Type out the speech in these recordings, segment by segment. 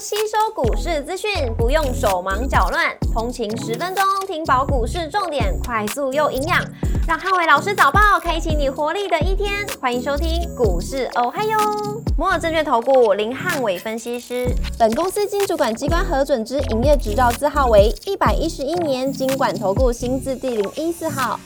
吸收股市资讯，不用手忙脚乱，通勤十分钟听饱股市重点，快速又营养，让汉伟老师早报开启你活力的一天。欢迎收听股市哦嗨哟，摩尔证券投顾林汉伟分析师，本公司经主管机关核准之营业执照字号为一百一十一年经管投顾新字第零一四号。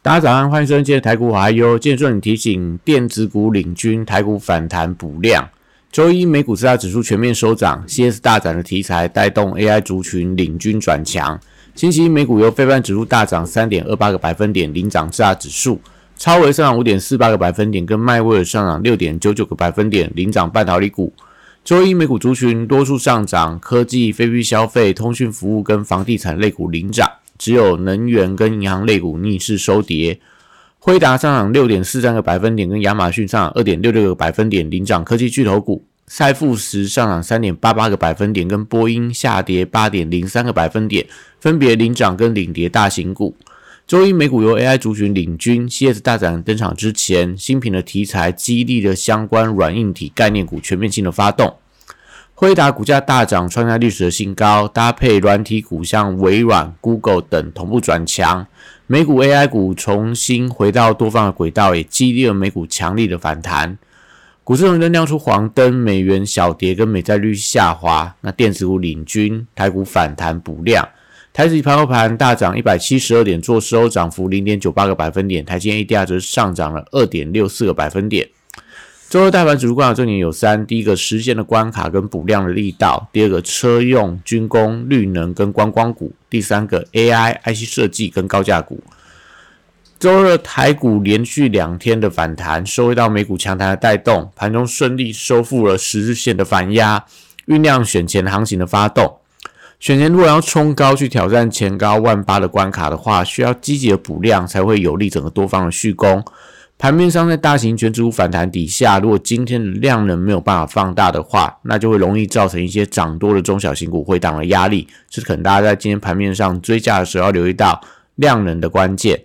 大家早上，欢迎收听今天台股还有今天重点提醒：电子股领军，台股反弹补量。周一美股四大指数全面收涨，CS 大涨的题材带动 AI 族群领军转强。星期一美股由非半指数大涨三点二八个百分点领涨四大指数，超微上涨五点四八个百分点，跟迈威尔上涨六点九九个百分点领涨半导体股。周一美股族群多数上涨，科技、非必消费、通讯服务跟房地产类股领涨，只有能源跟银行类股逆势收跌。辉达上涨六点四三个百分点，跟亚马逊上涨二点六六个百分点领涨科技巨头股。赛富时上涨三点八八个百分点，跟波音下跌八点零三个百分点，分别领涨跟领跌大型股。周一美股由 AI 族群领军，CS 大展登场之前，新品的题材激励的相关软硬体概念股全面性的发动。辉达股价大涨，创下历史的新高，搭配软体股像微软、Google 等同步转强。美股 AI 股重新回到多方的轨道，也激励了美股强力的反弹。股市红灯亮出黄灯，美元小跌跟美债率下滑。那电子股领军，台股反弹补量。台指盘后盘大涨一百七十二点，做收涨幅零点九八个百分点。台积 ADR 则上涨了二点六四个百分点。周二大盘指数观察重点有三：第一个，实现的关卡跟补量的力道；第二个，车用、军工、绿能跟观光股；第三个，AI、IC 设计跟高价股。周二台股连续两天的反弹，收回到美股强弹的带动，盘中顺利收复了十日线的反压，酝酿选前行情的发动。选前如果要冲高去挑战前高万八的关卡的话，需要积极的补量，才会有利整个多方的续攻。盘面上，在大型全指股反弹底下，如果今天的量能没有办法放大的话，那就会容易造成一些涨多的中小型股回档的压力。这是可能大家在今天盘面上追价的时候要留意到量能的关键。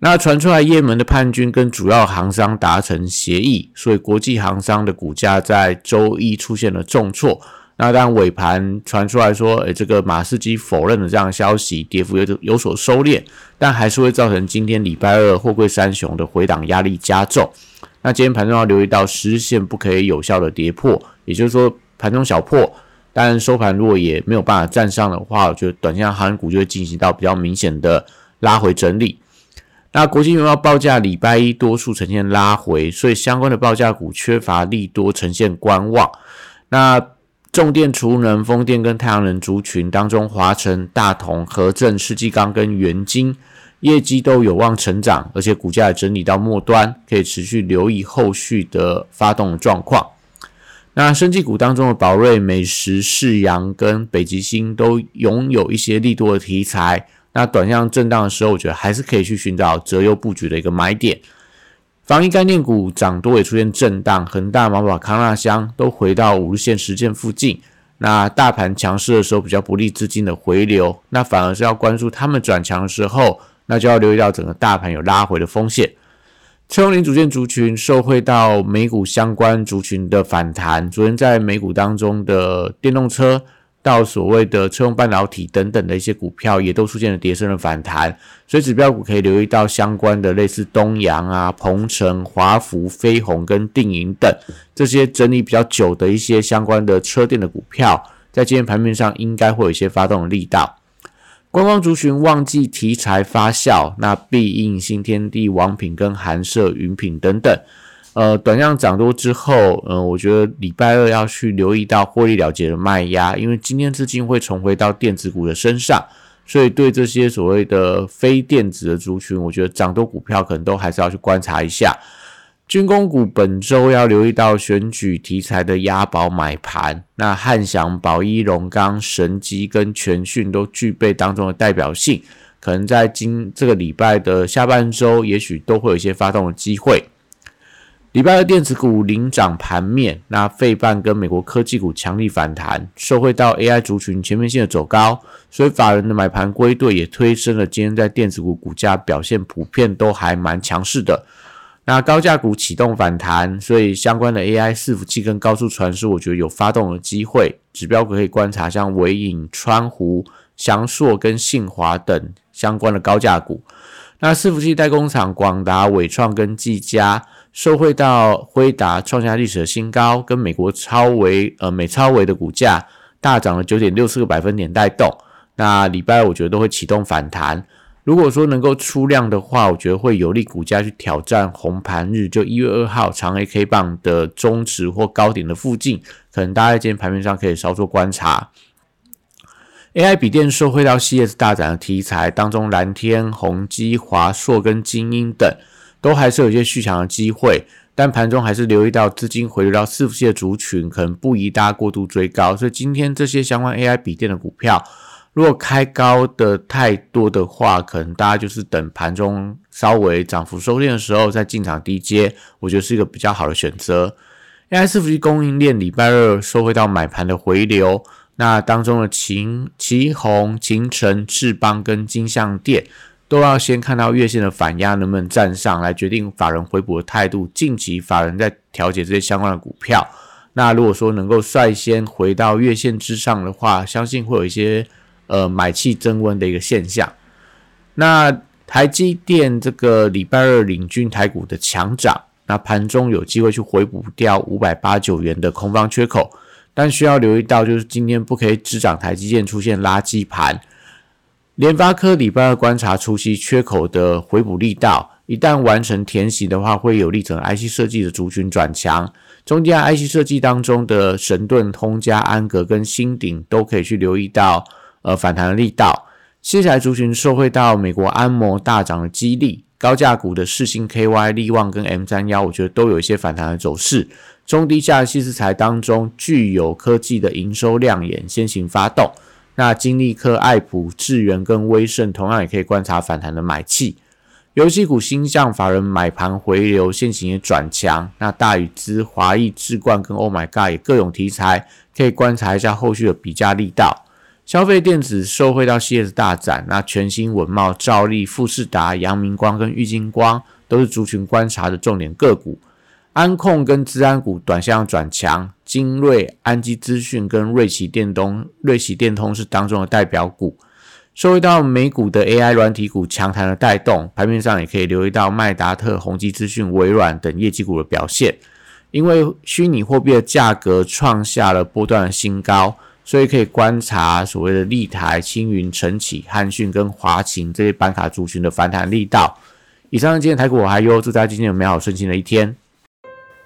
那传出来，也门的叛军跟主要航商达成协议，所以国际航商的股价在周一出现了重挫。那当尾盘传出来说，诶，这个马士基否认了这样的消息，跌幅有有所收敛，但还是会造成今天礼拜二货柜三雄的回档压力加重。那今天盘中要留意到实现不可以有效的跌破，也就是说盘中小破，但收盘如果也没有办法站上的话，我觉得短线航股就会进行到比较明显的拉回整理。那国际原油报价礼拜一多数呈现拉回，所以相关的报价股缺乏利多，呈现观望。那重电、储能、风电跟太阳能族群当中，华晨、大同、和正、世纪钢跟元晶业绩都有望成长，而且股价整理到末端，可以持续留意后续的发动状况。那生技股当中的宝瑞、美食、世阳跟北极星都拥有一些利多的题材，那短向震荡的时候，我觉得还是可以去寻找择优布局的一个买点。防疫概念股涨多也出现震荡，恒大、马宝、康纳香都回到五日线实线附近。那大盘强势的时候，比较不利资金的回流，那反而是要关注他们转强的时候，那就要留意到整个大盘有拉回的风险。车用零组件族群受惠到美股相关族群的反弹，昨天在美股当中的电动车。到所谓的车用半导体等等的一些股票，也都出现了跌升的反弹，所以指标股可以留意到相关的类似东阳啊、鹏程、华福、飞鸿跟定银等这些整理比较久的一些相关的车电的股票，在今天盘面上应该会有一些发动的力道。观光族群旺季题材发酵，那必应、新天地、王品跟韩舍、云品等等。呃，短量涨多之后，嗯，我觉得礼拜二要去留意到获利了结的卖压，因为今天资金会重回到电子股的身上，所以对这些所谓的非电子的族群，我觉得涨多股票可能都还是要去观察一下。军工股本周要留意到选举题材的押宝买盘，那汉翔、宝一、龙钢、神机跟全讯都具备当中的代表性，可能在今这个礼拜的下半周，也许都会有一些发动的机会。礼拜二电子股领涨盘面，那费半跟美国科技股强力反弹，受惠到 AI 族群全面性的走高，所以法人的买盘归队也推升了今天在电子股股价表现普遍都还蛮强势的。那高价股启动反弹，所以相关的 AI 伺服器跟高速传输，我觉得有发动的机会。指标可以观察像伟影、川湖、翔硕跟信华等相关的高价股。那伺服器代工厂广达、伟创跟技嘉，受惠到辉达创下历史的新高，跟美国超维呃美超维的股价大涨了九点六四个百分点带动。那礼拜我觉得都会启动反弹。如果说能够出量的话，我觉得会有利股价去挑战红盘日，就一月二号长 A K 棒的中值或高点的附近，可能大家在今天盘面上可以稍作观察。A I 笔电受惠到 C S 大展的题材当中，蓝天、宏基、华硕跟精英等都还是有一些续强的机会，但盘中还是留意到资金回流到伺服器的族群，可能不宜大家过度追高，所以今天这些相关 A I 笔电的股票。如果开高的太多的话，可能大家就是等盘中稍微涨幅收敛的时候再进场低接，我觉得是一个比较好的选择。AI 伺服器供应链礼拜二收回到买盘的回流，那当中的秦、旗宏、秦城、智邦跟金相店都要先看到月线的反压能不能站上来，决定法人回补的态度。近期法人在调节这些相关的股票，那如果说能够率先回到月线之上的话，相信会有一些。呃，买气增温的一个现象。那台积电这个礼拜二领军台股的强涨，那盘中有机会去回补掉五百八九元的空方缺口，但需要留意到，就是今天不可以只涨台积电出现垃圾盘。联发科礼拜二观察出席缺口的回补力道，一旦完成填息的话，会有利整 IC 设计的族群转强。中间 IC 设计当中的神盾、通家、安格跟新鼎都可以去留意到。呃，反弹的力道，接下来族群受惠到美国安摩大涨的激励，高价股的世星 KY、力旺跟 M 三幺，我觉得都有一些反弹的走势。中低价细资材当中，具有科技的营收亮眼，先行发动。那金利科、爱普、智源跟威盛，同样也可以观察反弹的买气。游戏股新向法人买盘回流，现行也转强。那大宇资、华裔、智冠跟 Oh My God 也各种题材，可以观察一下后续的比价力道。消费电子受惠到 CS 大展，那全新文茂、兆利、富士达、阳明光跟玉金光都是族群观察的重点个股。安控跟资安股短向转强，精锐、安基资讯跟瑞奇电通、瑞奇电通是当中的代表股。受惠到美股的 AI 软体股强弹的带动，盘面上也可以留意到麦达特、宏基资讯、微软等业绩股的表现。因为虚拟货币的价格创下了波段的新高。所以可以观察所谓的立台、青云、晨起、汉讯跟华勤这些板卡族群的反弹力道。以上是今天台股，我还有祝大家今天有美好顺心的一天。